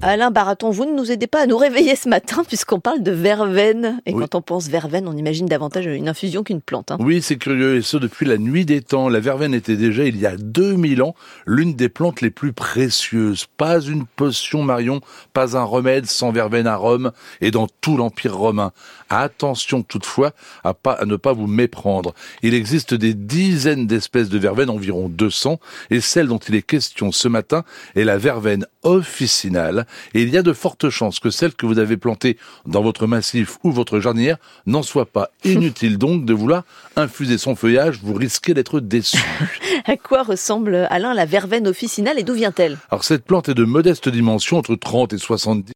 Alain Baraton, vous ne nous aidez pas à nous réveiller ce matin puisqu'on parle de verveine. Et quand on pense verveine, on imagine davantage une infusion qu'une plante. Hein. Oui, c'est curieux. Et ce, depuis la nuit des temps. La verveine était déjà, il y a 2000 ans, l'une des plantes les plus précieuses. Pas une potion Marion, pas un remède sans verveine à Rome et dans tout l'Empire romain. Attention toutefois à, pas, à ne pas vous méprendre. Il existe des dizaines d'espèces de verveine, environ 200, et celle dont il est question ce matin est la verveine officinale et il y a de fortes chances que celle que vous avez plantée dans votre massif ou votre jardinière n'en soit pas. Inutile donc de vouloir infuser son feuillage, vous risquez d'être déçu. à quoi ressemble Alain la verveine officinale et d'où vient-elle? Alors cette plante est de modeste dimension, entre 30 et 70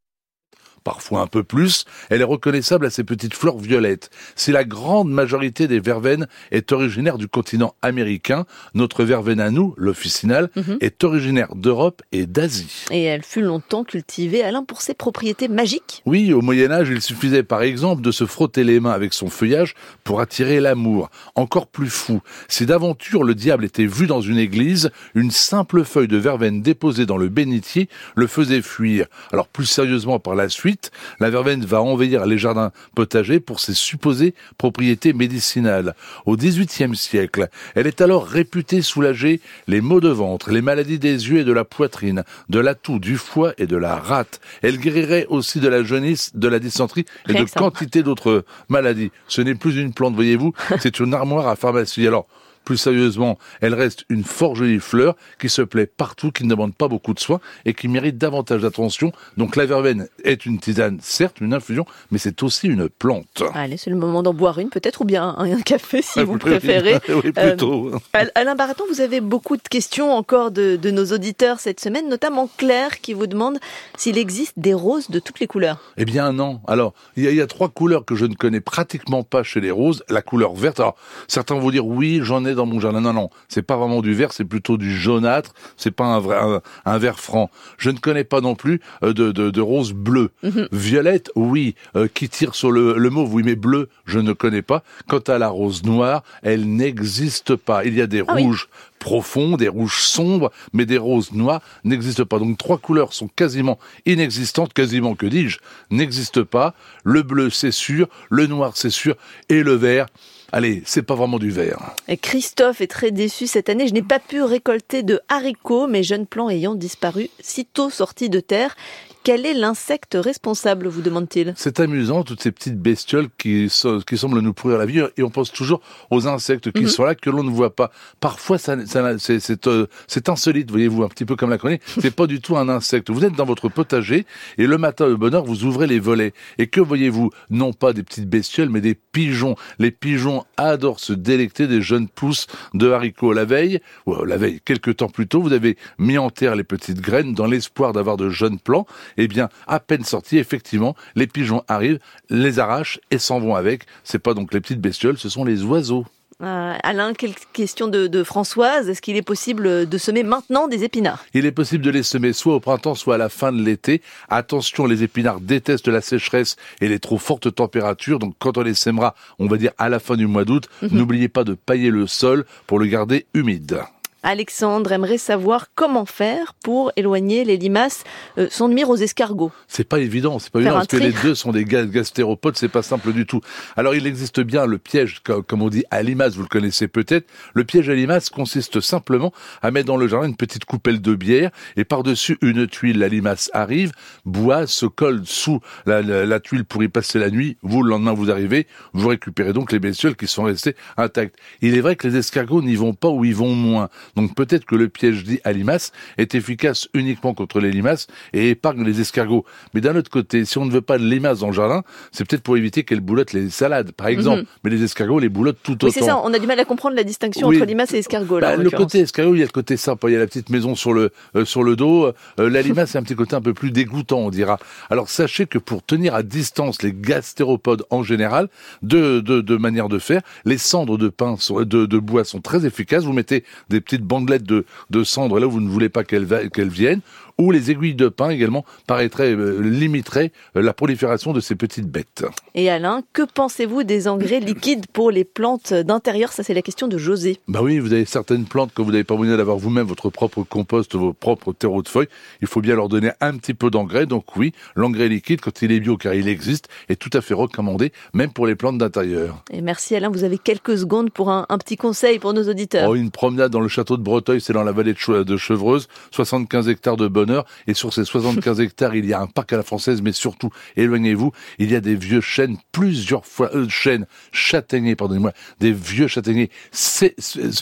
parfois un peu plus, elle est reconnaissable à ses petites fleurs violettes. Si la grande majorité des verveines est originaire du continent américain, notre verveine à nous, l'officinale, mhm. est originaire d'Europe et d'Asie. Et elle fut longtemps cultivée, Alain, pour ses propriétés magiques Oui, au Moyen Âge, il suffisait par exemple de se frotter les mains avec son feuillage pour attirer l'amour. Encore plus fou, si d'aventure le diable était vu dans une église, une simple feuille de verveine déposée dans le bénitier le faisait fuir. Alors plus sérieusement par la suite, la verveine va envahir les jardins potagers pour ses supposées propriétés médicinales. Au XVIIIe siècle, elle est alors réputée soulager les maux de ventre, les maladies des yeux et de la poitrine, de la toux, du foie et de la rate. Elle guérirait aussi de la jaunisse, de la dysenterie et de quantité d'autres maladies. Ce n'est plus une plante, voyez-vous, c'est une armoire à pharmacie. Alors, plus sérieusement, elle reste une fort jolie fleur qui se plaît partout, qui ne demande pas beaucoup de soins et qui mérite davantage d'attention. Donc la verveine est une tisane, certes, une infusion, mais c'est aussi une plante. Allez, c'est le moment d'en boire une peut-être ou bien un, café si vous préférez. oui, plutôt. Euh, Alain Baraton, vous avez beaucoup de questions encore de, de nos auditeurs cette semaine, notamment Claire qui vous demande s'il existe des roses de toutes les couleurs. Eh bien non. Alors, il y, a, trois couleurs que je ne connais pratiquement pas chez les roses. La couleur verte. Alors, certains vont dire oui, j'en ai dans mon jardin. Non, non, c'est pas vraiment du vert, c'est plutôt du jaunâtre. C'est pas un, vrai, un, vert franc. Je ne connais pas non plus euh, de, de, de rose bleue. Mhm. Violette, oui. Euh, qui tire sur le, le mot, oui, mais bleu, je ne connais pas. Quant à la rose noire, elle n'existe pas. Il y a des ah rouges profonds, des rouges sombres, mais des roses noires n'existent pas. Donc trois couleurs sont quasiment inexistantes, quasiment que dis-je, n'existent pas. Le bleu, c'est sûr, le noir, c'est sûr, et le vert, allez, c'est pas vraiment du vert. Et Christophe est très déçu cette année. Je n'ai pas pu récolter de haricots, mes jeunes plants ayant disparu sitôt sortis de terre. Quel est l'insecte responsable, vous demande-t-il C'est amusant, toutes ces petites bestioles qui, qui semblent nous pourrir la vie, et on pense toujours aux insectes qui mhm. sont là, que l'on ne voit pas. Parfois, ça, euh, c'est insolite, voyez-vous, un petit peu comme la chronique. C'est pas du tout un insecte. Vous êtes dans votre potager, et le matin, au bonheur, vous ouvrez les volets. Et que voyez-vous? Non pas des petites bestioles, mais des pigeons. Les pigeons adorent se délecter des jeunes pousses de haricots. La veille, ou la veille, quelques temps plus tôt, vous avez mis en terre les petites graines dans l'espoir d'avoir de jeunes plants eh bien, à peine sortis, effectivement, les pigeons arrivent, les arrachent et s'en vont avec. C'est pas donc les petites bestioles, ce sont les oiseaux. Euh, Alain, quelle question de, Françoise. Est-ce qu'il est possible de semer maintenant des épinards? Il est possible de les semer soit au printemps, soit à la fin de l'été. Attention, les épinards détestent la sécheresse et les trop fortes températures. Donc quand on les sèmera, on va dire à la fin du mois d'août, mhm. n'oubliez pas de pailler le sol pour le garder humide. Alexandre aimerait savoir comment faire pour éloigner les limaces euh, sans nuire aux escargots. C'est pas évident, c'est pas évident parce que les deux sont des gastéropodes, c'est pas simple du tout. Alors il existe bien le piège, comme on dit à limace, vous le connaissez peut-être. Le piège à limace consiste simplement à mettre dans le jardin une petite coupelle de bière et par-dessus une tuile. La limace arrive, boit, se colle sous la, tuile pour y passer la nuit. Vous, le lendemain, vous arrivez, vous récupérez donc les bestioles qui sont restées intactes. Il est vrai que les escargots n'y vont pas ou y vont moins. Donc peut-être que le piège dit à limaces est efficace uniquement contre les limaces et épargne les escargots. Mais d'un autre côté, si on ne veut pas de limaces dans le jardin, c'est peut-être pour éviter qu'elles boulotent les salades, par exemple. Mhm. Mais les escargots les boulotent tout autant. Oui, c'est ça. On a du mal à comprendre la distinction entre limaces et escargots. Là, bah, le côté escargot, il y a le côté sympa. Il y a la petite maison sur le euh, sur le dos. Euh, la limace, c'est un petit côté un peu plus dégoûtant, on dira. Alors sachez que pour tenir à distance les gastéropodes en général, de, de, de manière de faire, les cendres de pain, de, de bois sont très efficaces. Vous mettez des petites bandelettes de, cendres là où vous ne voulez pas qu'elles qu'elles viennent, ou les aiguilles de pin également paraîtraient euh, limiteraient euh, la prolifération de ces petites bêtes. Et Alain, que pensez-vous des engrais liquides pour les plantes d'intérieur? Ça, c'est la question de José. Bah oui, vous avez certaines plantes que vous n'avez pas moyen d'avoir vous-même votre propre compost, vos propres terreaux de feuilles. Il faut bien leur donner un petit peu d'engrais. Donc oui, l'engrais liquide, quand il est bio, car il existe, est tout à fait recommandé, même pour les plantes d'intérieur. Et merci Alain, vous avez quelques secondes pour un, petit conseil pour nos auditeurs. Oh, une promenade dans le château de Breteuil, c'est dans la vallée de Chevreuse, 75 hectares de bonheur. Et sur ces 75 hectares, il y a un parc à la française, mais surtout, éloignez-vous, il y a des vieux chênes, plusieurs fois, euh, chênes, châtaigniers, pardonnez-moi, des vieux châtaigniers, c'est,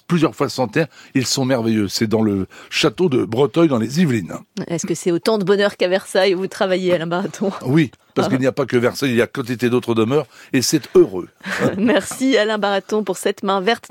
plusieurs fois centenaires, ils sont merveilleux. C'est dans le château de Breteuil, dans les Yvelines. Est-ce que c'est autant de bonheur qu'à Versailles où vous travaillez, Alain Baraton Oui, parce qu'il n'y a pas que Versailles, il y a quantité d'autres demeures, et c'est heureux. Merci Alain Baraton pour cette main verte.